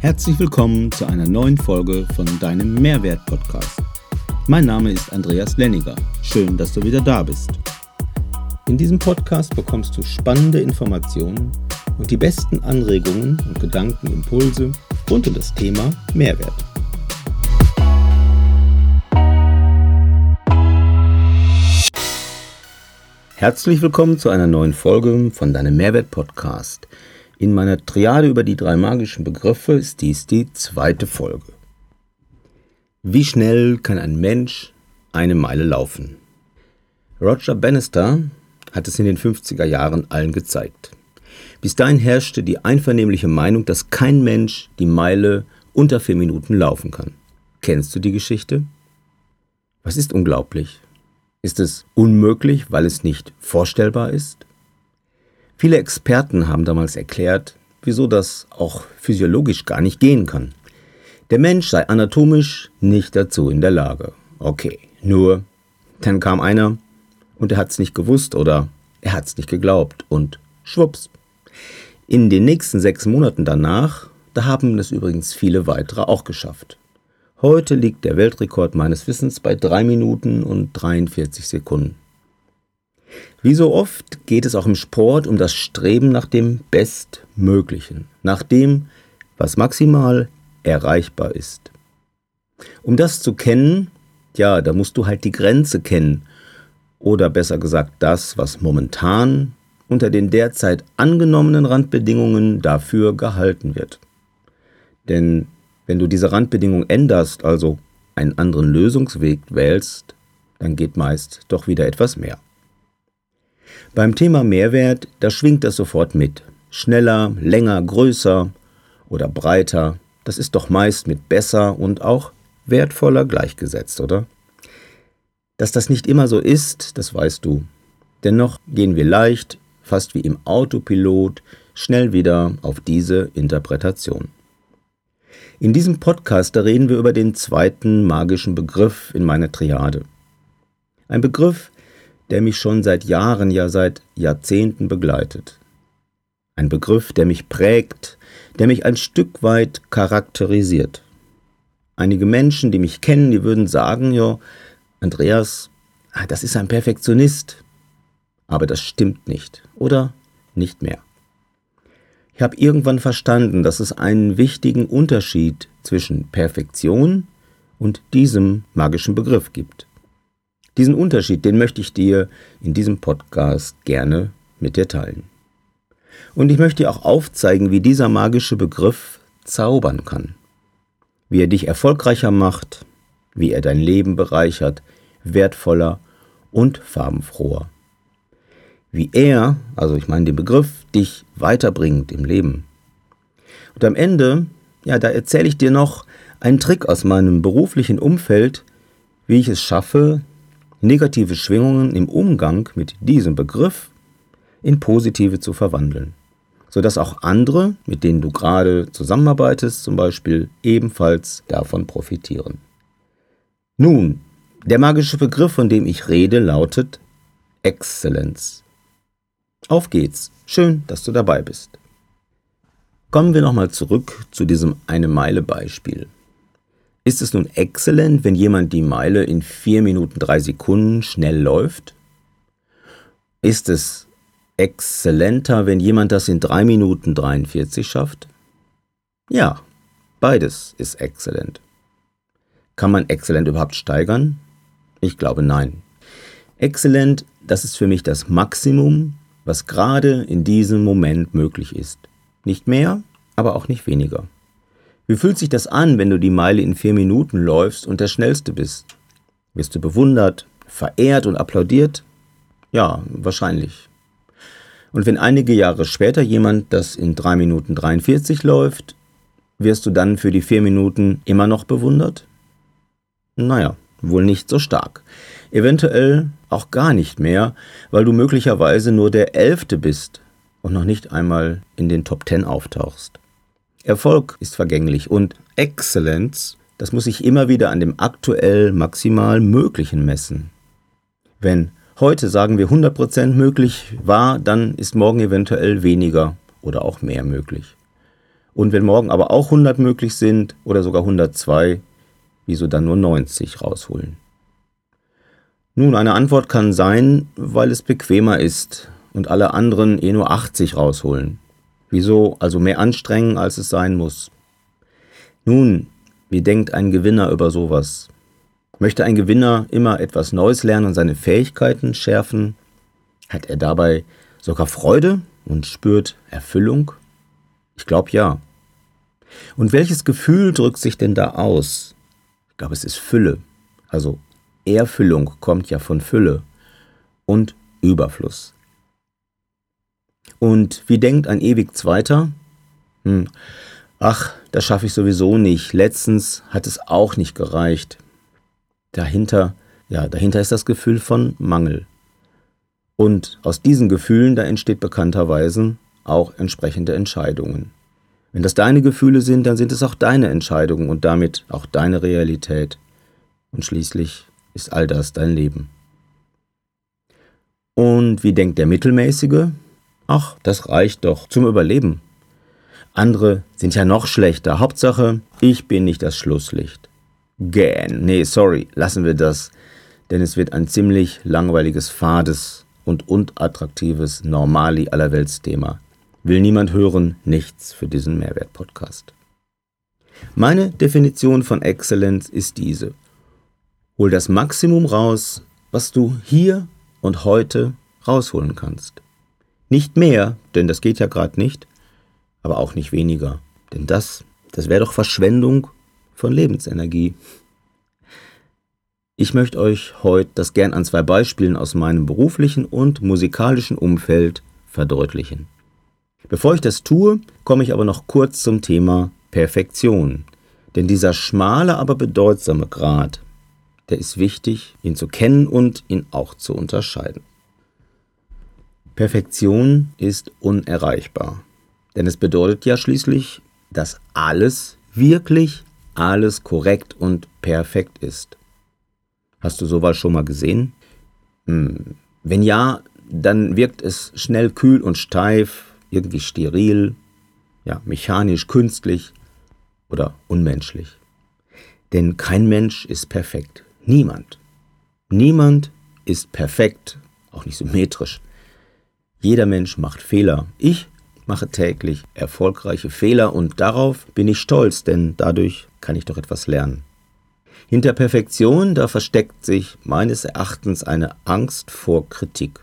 Herzlich willkommen zu einer neuen Folge von deinem Mehrwert-Podcast. Mein Name ist Andreas Lenniger. Schön, dass du wieder da bist. In diesem Podcast bekommst du spannende Informationen und die besten Anregungen und Gedankenimpulse rund um das Thema Mehrwert. Herzlich willkommen zu einer neuen Folge von deinem Mehrwert-Podcast. In meiner Triade über die drei magischen Begriffe ist dies die zweite Folge. Wie schnell kann ein Mensch eine Meile laufen? Roger Bannister hat es in den 50er Jahren allen gezeigt. Bis dahin herrschte die einvernehmliche Meinung, dass kein Mensch die Meile unter vier Minuten laufen kann. Kennst du die Geschichte? Was ist unglaublich? Ist es unmöglich, weil es nicht vorstellbar ist? Viele Experten haben damals erklärt, wieso das auch physiologisch gar nicht gehen kann. Der Mensch sei anatomisch nicht dazu in der Lage. Okay, nur dann kam einer und er hat es nicht gewusst oder er hat es nicht geglaubt und schwupps. In den nächsten sechs Monaten danach, da haben es übrigens viele weitere auch geschafft. Heute liegt der Weltrekord meines Wissens bei drei Minuten und 43 Sekunden. Wie so oft geht es auch im Sport um das Streben nach dem Bestmöglichen, nach dem, was maximal erreichbar ist. Um das zu kennen, ja, da musst du halt die Grenze kennen. Oder besser gesagt das, was momentan unter den derzeit angenommenen Randbedingungen dafür gehalten wird. Denn wenn du diese Randbedingungen änderst, also einen anderen Lösungsweg wählst, dann geht meist doch wieder etwas mehr. Beim Thema Mehrwert, da schwingt das sofort mit. Schneller, länger, größer oder breiter, das ist doch meist mit besser und auch wertvoller gleichgesetzt, oder? Dass das nicht immer so ist, das weißt du. Dennoch gehen wir leicht, fast wie im Autopilot, schnell wieder auf diese Interpretation. In diesem Podcast, da reden wir über den zweiten magischen Begriff in meiner Triade. Ein Begriff, der mich schon seit Jahren, ja seit Jahrzehnten begleitet. Ein Begriff, der mich prägt, der mich ein Stück weit charakterisiert. Einige Menschen, die mich kennen, die würden sagen, ja, Andreas, ah, das ist ein Perfektionist. Aber das stimmt nicht, oder nicht mehr. Ich habe irgendwann verstanden, dass es einen wichtigen Unterschied zwischen Perfektion und diesem magischen Begriff gibt. Diesen Unterschied, den möchte ich dir in diesem Podcast gerne mit dir teilen. Und ich möchte dir auch aufzeigen, wie dieser magische Begriff zaubern kann. Wie er dich erfolgreicher macht, wie er dein Leben bereichert, wertvoller und farbenfroher. Wie er, also ich meine den Begriff, dich weiterbringt im Leben. Und am Ende, ja, da erzähle ich dir noch einen Trick aus meinem beruflichen Umfeld, wie ich es schaffe, negative Schwingungen im Umgang mit diesem Begriff in positive zu verwandeln, sodass auch andere, mit denen du gerade zusammenarbeitest, zum Beispiel ebenfalls davon profitieren. Nun, der magische Begriff, von dem ich rede, lautet Exzellenz. Auf geht's. Schön, dass du dabei bist. Kommen wir nochmal zurück zu diesem eine Meile Beispiel. Ist es nun exzellent, wenn jemand die Meile in 4 Minuten 3 Sekunden schnell läuft? Ist es exzellenter, wenn jemand das in 3 Minuten 43 schafft? Ja, beides ist exzellent. Kann man exzellent überhaupt steigern? Ich glaube nein. Exzellent, das ist für mich das Maximum, was gerade in diesem Moment möglich ist. Nicht mehr, aber auch nicht weniger. Wie fühlt sich das an, wenn du die Meile in vier Minuten läufst und der Schnellste bist? Wirst du bewundert, verehrt und applaudiert? Ja, wahrscheinlich. Und wenn einige Jahre später jemand das in 3 Minuten 43 läuft, wirst du dann für die 4 Minuten immer noch bewundert? Naja, wohl nicht so stark. Eventuell auch gar nicht mehr, weil du möglicherweise nur der Elfte bist und noch nicht einmal in den Top Ten auftauchst. Erfolg ist vergänglich und Exzellenz, das muss sich immer wieder an dem aktuell maximal Möglichen messen. Wenn heute sagen wir 100% möglich war, dann ist morgen eventuell weniger oder auch mehr möglich. Und wenn morgen aber auch 100 möglich sind oder sogar 102, wieso dann nur 90 rausholen? Nun, eine Antwort kann sein, weil es bequemer ist und alle anderen eh nur 80 rausholen. Wieso also mehr anstrengen, als es sein muss? Nun, wie denkt ein Gewinner über sowas? Möchte ein Gewinner immer etwas Neues lernen und seine Fähigkeiten schärfen? Hat er dabei sogar Freude und spürt Erfüllung? Ich glaube ja. Und welches Gefühl drückt sich denn da aus? Ich glaube, es ist Fülle. Also Erfüllung kommt ja von Fülle und Überfluss. Und wie denkt ein ewig Zweiter? Hm. Ach, das schaffe ich sowieso nicht. Letztens hat es auch nicht gereicht. Dahinter, ja, dahinter ist das Gefühl von Mangel. Und aus diesen Gefühlen, da entsteht bekannterweise auch entsprechende Entscheidungen. Wenn das deine Gefühle sind, dann sind es auch deine Entscheidungen und damit auch deine Realität. Und schließlich ist all das dein Leben. Und wie denkt der Mittelmäßige? Ach, das reicht doch zum Überleben. Andere sind ja noch schlechter. Hauptsache, ich bin nicht das Schlusslicht. Gähn. Nee, sorry, lassen wir das, denn es wird ein ziemlich langweiliges, fades und unattraktives Normali allerweltsthema. Will niemand hören, nichts für diesen Mehrwert-Podcast. Meine Definition von Exzellenz ist diese. Hol das Maximum raus, was du hier und heute rausholen kannst. Nicht mehr, denn das geht ja gerade nicht, aber auch nicht weniger, denn das, das wäre doch Verschwendung von Lebensenergie. Ich möchte euch heute das gern an zwei Beispielen aus meinem beruflichen und musikalischen Umfeld verdeutlichen. Bevor ich das tue, komme ich aber noch kurz zum Thema Perfektion. Denn dieser schmale, aber bedeutsame Grad, der ist wichtig, ihn zu kennen und ihn auch zu unterscheiden. Perfektion ist unerreichbar. Denn es bedeutet ja schließlich, dass alles, wirklich alles korrekt und perfekt ist. Hast du sowas schon mal gesehen? Hm. Wenn ja, dann wirkt es schnell kühl und steif, irgendwie steril, ja, mechanisch, künstlich oder unmenschlich. Denn kein Mensch ist perfekt. Niemand. Niemand ist perfekt, auch nicht symmetrisch. Jeder Mensch macht Fehler. Ich mache täglich erfolgreiche Fehler und darauf bin ich stolz, denn dadurch kann ich doch etwas lernen. Hinter Perfektion, da versteckt sich meines Erachtens eine Angst vor Kritik.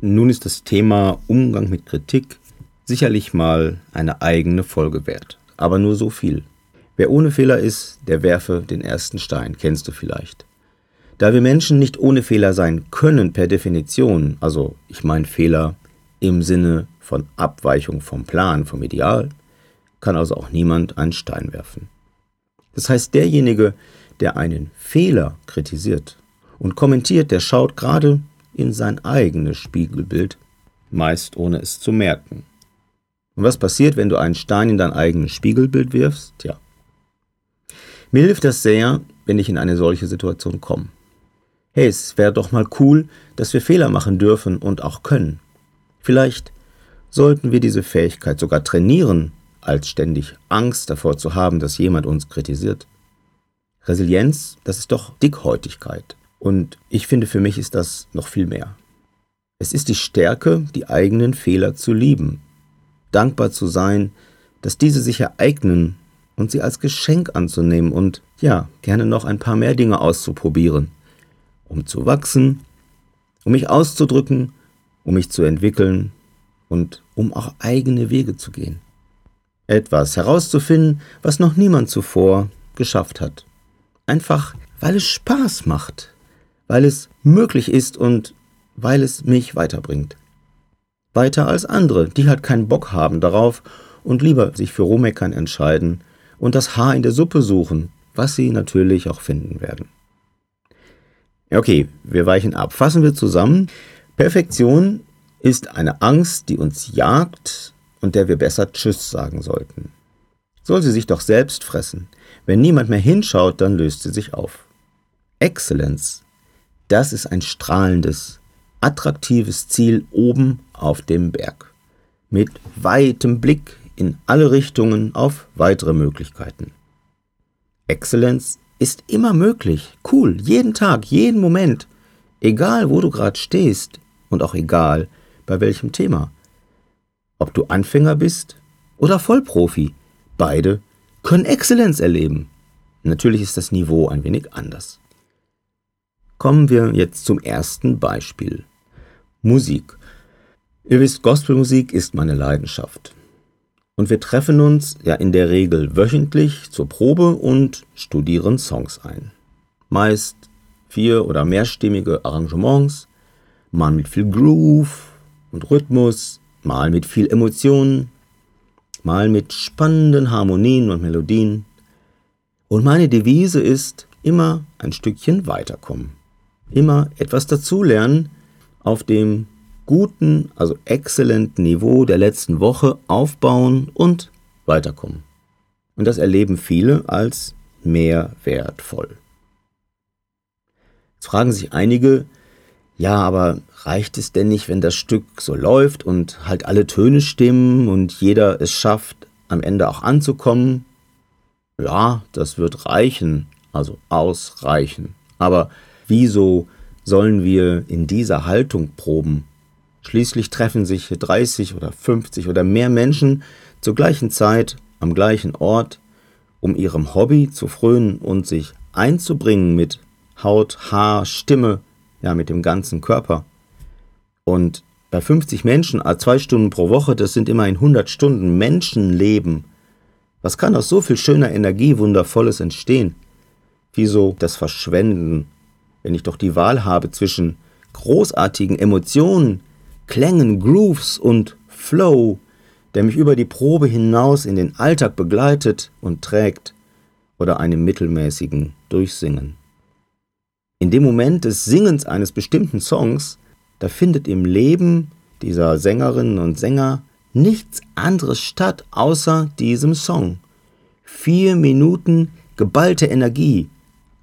Nun ist das Thema Umgang mit Kritik sicherlich mal eine eigene Folge wert, aber nur so viel. Wer ohne Fehler ist, der werfe den ersten Stein, kennst du vielleicht. Da wir Menschen nicht ohne Fehler sein können per Definition, also ich meine Fehler im Sinne von Abweichung vom Plan, vom Ideal, kann also auch niemand einen Stein werfen. Das heißt, derjenige, der einen Fehler kritisiert und kommentiert, der schaut gerade in sein eigenes Spiegelbild, meist ohne es zu merken. Und was passiert, wenn du einen Stein in dein eigenes Spiegelbild wirfst? Tja. Mir hilft das sehr, wenn ich in eine solche Situation komme. Hey, es wäre doch mal cool, dass wir Fehler machen dürfen und auch können. Vielleicht sollten wir diese Fähigkeit sogar trainieren, als ständig Angst davor zu haben, dass jemand uns kritisiert. Resilienz, das ist doch Dickhäutigkeit. Und ich finde, für mich ist das noch viel mehr. Es ist die Stärke, die eigenen Fehler zu lieben, dankbar zu sein, dass diese sich ereignen und sie als Geschenk anzunehmen und ja, gerne noch ein paar mehr Dinge auszuprobieren, um zu wachsen, um mich auszudrücken, um mich zu entwickeln und um auch eigene Wege zu gehen. Etwas herauszufinden, was noch niemand zuvor geschafft hat. Einfach, weil es Spaß macht, weil es möglich ist und weil es mich weiterbringt. Weiter als andere, die halt keinen Bock haben darauf und lieber sich für Rohmeckern entscheiden und das Haar in der Suppe suchen, was sie natürlich auch finden werden. Okay, wir weichen ab. Fassen wir zusammen. Perfektion ist eine Angst, die uns jagt und der wir besser Tschüss sagen sollten. Soll sie sich doch selbst fressen. Wenn niemand mehr hinschaut, dann löst sie sich auf. Exzellenz Das ist ein strahlendes, attraktives Ziel oben auf dem Berg. Mit weitem Blick in alle Richtungen auf weitere Möglichkeiten. Exzellenz ist immer möglich, cool, jeden Tag, jeden Moment, egal wo du gerade stehst und auch egal bei welchem Thema. Ob du Anfänger bist oder Vollprofi, beide können Exzellenz erleben. Natürlich ist das Niveau ein wenig anders. Kommen wir jetzt zum ersten Beispiel. Musik. Ihr wisst, Gospelmusik ist meine Leidenschaft. Und wir treffen uns ja in der Regel wöchentlich zur Probe und studieren Songs ein. Meist vier- oder mehrstimmige Arrangements, mal mit viel Groove und Rhythmus, mal mit viel Emotionen, mal mit spannenden Harmonien und Melodien. Und meine Devise ist immer ein Stückchen weiterkommen. Immer etwas dazulernen auf dem guten, also exzellenten Niveau der letzten Woche aufbauen und weiterkommen. Und das erleben viele als mehr wertvoll. Jetzt fragen sich einige, ja, aber reicht es denn nicht, wenn das Stück so läuft und halt alle Töne stimmen und jeder es schafft, am Ende auch anzukommen? Ja, das wird reichen, also ausreichen. Aber wieso sollen wir in dieser Haltung proben? Schließlich treffen sich 30 oder 50 oder mehr Menschen zur gleichen Zeit am gleichen Ort, um ihrem Hobby zu frönen und sich einzubringen mit Haut, Haar, Stimme, ja, mit dem ganzen Körper. Und bei 50 Menschen, zwei Stunden pro Woche, das sind immerhin 100 Stunden Menschenleben. Was kann aus so viel schöner Energie Wundervolles entstehen? Wieso das Verschwenden, wenn ich doch die Wahl habe zwischen großartigen Emotionen, Klängen, Grooves und Flow, der mich über die Probe hinaus in den Alltag begleitet und trägt, oder einem mittelmäßigen Durchsingen. In dem Moment des Singens eines bestimmten Songs, da findet im Leben dieser Sängerinnen und Sänger nichts anderes statt außer diesem Song. Vier Minuten geballte Energie,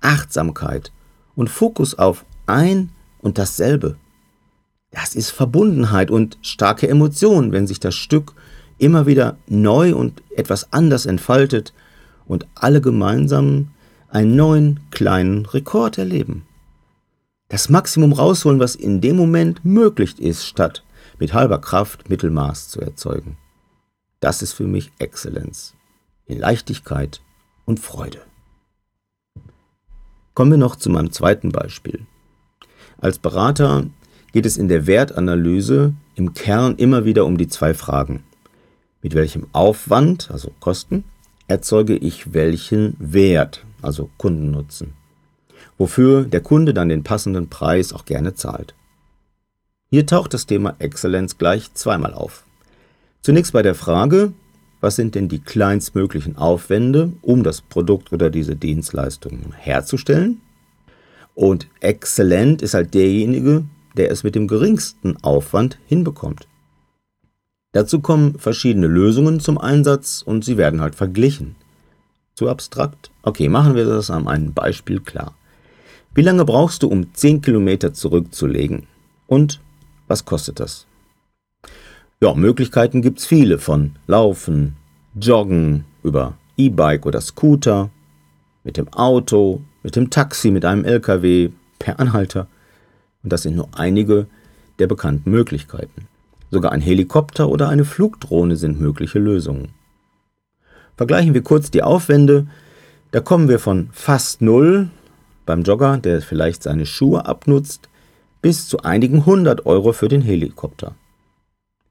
Achtsamkeit und Fokus auf ein und dasselbe. Das ist Verbundenheit und starke Emotion, wenn sich das Stück immer wieder neu und etwas anders entfaltet und alle gemeinsam einen neuen kleinen Rekord erleben das Maximum rausholen, was in dem Moment möglich ist, statt mit halber Kraft Mittelmaß zu erzeugen. Das ist für mich Exzellenz in Leichtigkeit und Freude. Kommen wir noch zu meinem zweiten Beispiel. Als Berater geht es in der Wertanalyse im Kern immer wieder um die zwei Fragen. Mit welchem Aufwand, also Kosten, erzeuge ich welchen Wert, also Kundennutzen? wofür der Kunde dann den passenden Preis auch gerne zahlt. Hier taucht das Thema Exzellenz gleich zweimal auf. Zunächst bei der Frage, was sind denn die kleinstmöglichen Aufwände, um das Produkt oder diese Dienstleistung herzustellen? Und exzellent ist halt derjenige, der es mit dem geringsten Aufwand hinbekommt. Dazu kommen verschiedene Lösungen zum Einsatz und sie werden halt verglichen. Zu abstrakt? Okay, machen wir das an einem Beispiel klar. Wie lange brauchst du, um 10 Kilometer zurückzulegen? Und was kostet das? Ja, Möglichkeiten gibt's viele von Laufen, Joggen, über E-Bike oder Scooter, mit dem Auto, mit dem Taxi, mit einem LKW, per Anhalter. Und das sind nur einige der bekannten Möglichkeiten. Sogar ein Helikopter oder eine Flugdrohne sind mögliche Lösungen. Vergleichen wir kurz die Aufwände. Da kommen wir von fast null beim Jogger, der vielleicht seine Schuhe abnutzt, bis zu einigen hundert Euro für den Helikopter.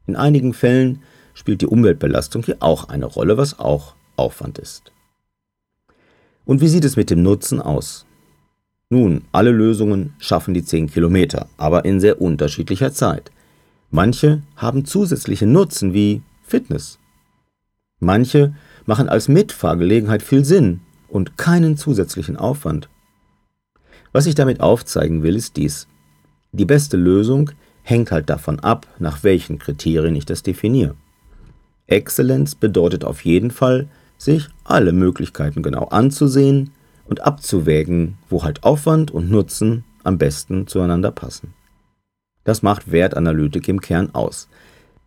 In einigen Fällen spielt die Umweltbelastung hier auch eine Rolle, was auch Aufwand ist. Und wie sieht es mit dem Nutzen aus? Nun, alle Lösungen schaffen die 10 Kilometer, aber in sehr unterschiedlicher Zeit. Manche haben zusätzliche Nutzen wie Fitness. Manche machen als Mitfahrgelegenheit viel Sinn und keinen zusätzlichen Aufwand. Was ich damit aufzeigen will, ist dies. Die beste Lösung hängt halt davon ab, nach welchen Kriterien ich das definiere. Exzellenz bedeutet auf jeden Fall, sich alle Möglichkeiten genau anzusehen und abzuwägen, wo halt Aufwand und Nutzen am besten zueinander passen. Das macht Wertanalytik im Kern aus.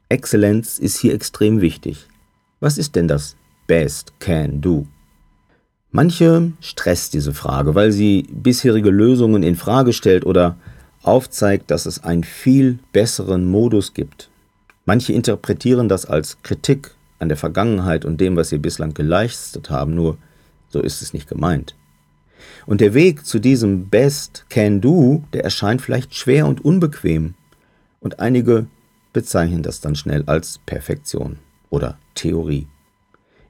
Exzellenz ist hier extrem wichtig. Was ist denn das Best Can Do? Manche stresst diese Frage, weil sie bisherige Lösungen in Frage stellt oder aufzeigt, dass es einen viel besseren Modus gibt. Manche interpretieren das als Kritik an der Vergangenheit und dem, was sie bislang geleistet haben, nur so ist es nicht gemeint. Und der Weg zu diesem Best Can Do, der erscheint vielleicht schwer und unbequem. Und einige bezeichnen das dann schnell als Perfektion oder Theorie.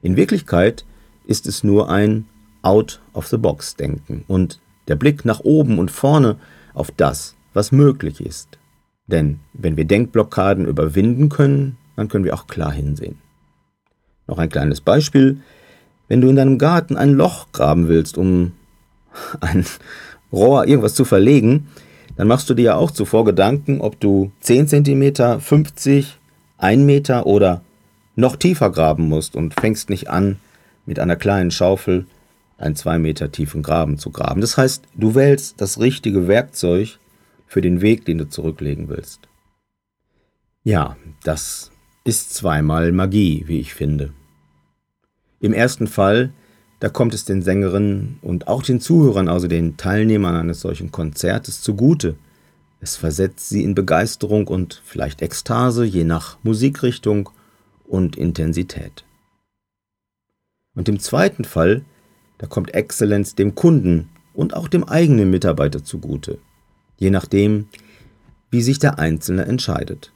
In Wirklichkeit ist es nur ein Out-of-the-Box-Denken und der Blick nach oben und vorne auf das, was möglich ist. Denn wenn wir Denkblockaden überwinden können, dann können wir auch klar hinsehen. Noch ein kleines Beispiel. Wenn du in deinem Garten ein Loch graben willst, um ein Rohr irgendwas zu verlegen, dann machst du dir ja auch zuvor Gedanken, ob du 10 cm, 50, 1 Meter oder noch tiefer graben musst und fängst nicht an, mit einer kleinen Schaufel einen 2 Meter tiefen Graben zu graben. Das heißt, du wählst das richtige Werkzeug für den Weg, den du zurücklegen willst. Ja, das ist zweimal Magie, wie ich finde. Im ersten Fall, da kommt es den Sängerinnen und auch den Zuhörern, also den Teilnehmern eines solchen Konzertes zugute. Es versetzt sie in Begeisterung und vielleicht Ekstase, je nach Musikrichtung und Intensität. Und im zweiten Fall, da kommt Exzellenz dem Kunden und auch dem eigenen Mitarbeiter zugute, je nachdem, wie sich der Einzelne entscheidet.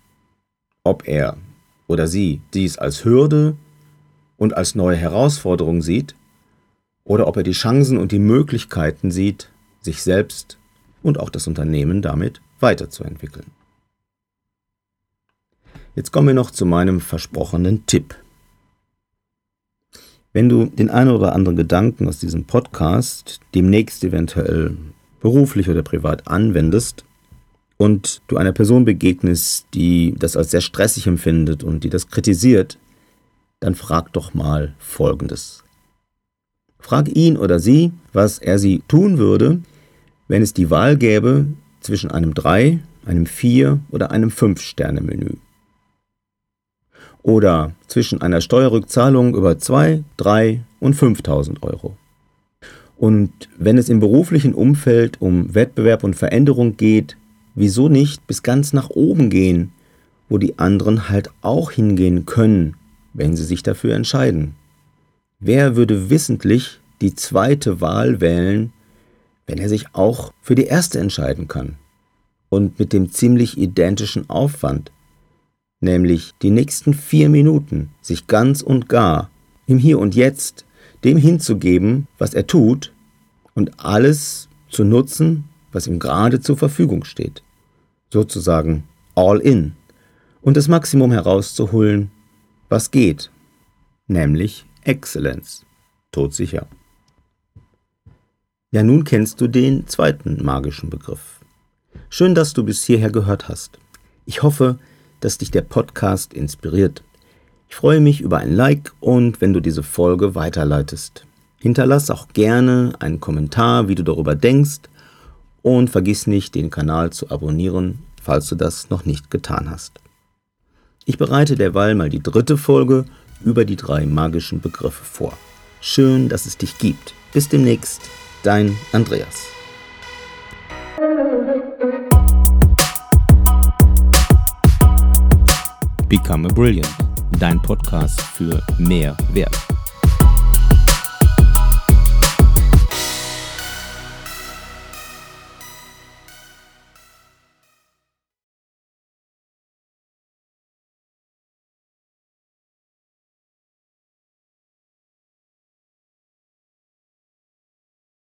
Ob er oder sie dies als Hürde und als neue Herausforderung sieht, oder ob er die Chancen und die Möglichkeiten sieht, sich selbst und auch das Unternehmen damit weiterzuentwickeln. Jetzt kommen wir noch zu meinem versprochenen Tipp. Wenn du den einen oder anderen Gedanken aus diesem Podcast demnächst eventuell beruflich oder privat anwendest und du einer Person begegnest, die das als sehr stressig empfindet und die das kritisiert, dann frag doch mal Folgendes. Frag ihn oder sie, was er sie tun würde, wenn es die Wahl gäbe zwischen einem 3, einem 4 oder einem 5-Sterne-Menü. Oder zwischen einer Steuerrückzahlung über 2, 3 und 5000 Euro. Und wenn es im beruflichen Umfeld um Wettbewerb und Veränderung geht, wieso nicht bis ganz nach oben gehen, wo die anderen halt auch hingehen können wenn sie sich dafür entscheiden. Wer würde wissentlich die zweite Wahl wählen, wenn er sich auch für die erste entscheiden kann? Und mit dem ziemlich identischen Aufwand, nämlich die nächsten vier Minuten sich ganz und gar im Hier und Jetzt dem hinzugeben, was er tut, und alles zu nutzen, was ihm gerade zur Verfügung steht. Sozusagen all in. Und das Maximum herauszuholen, was geht, nämlich Exzellenz. Todsicher. Ja, nun kennst du den zweiten magischen Begriff. Schön, dass du bis hierher gehört hast. Ich hoffe, dass dich der Podcast inspiriert. Ich freue mich über ein Like und wenn du diese Folge weiterleitest. Hinterlass auch gerne einen Kommentar, wie du darüber denkst und vergiss nicht, den Kanal zu abonnieren, falls du das noch nicht getan hast. Ich bereite derweil mal die dritte Folge über die drei magischen Begriffe vor. Schön, dass es dich gibt. Bis demnächst, dein Andreas. Become a Brilliant, dein Podcast für mehr Wert.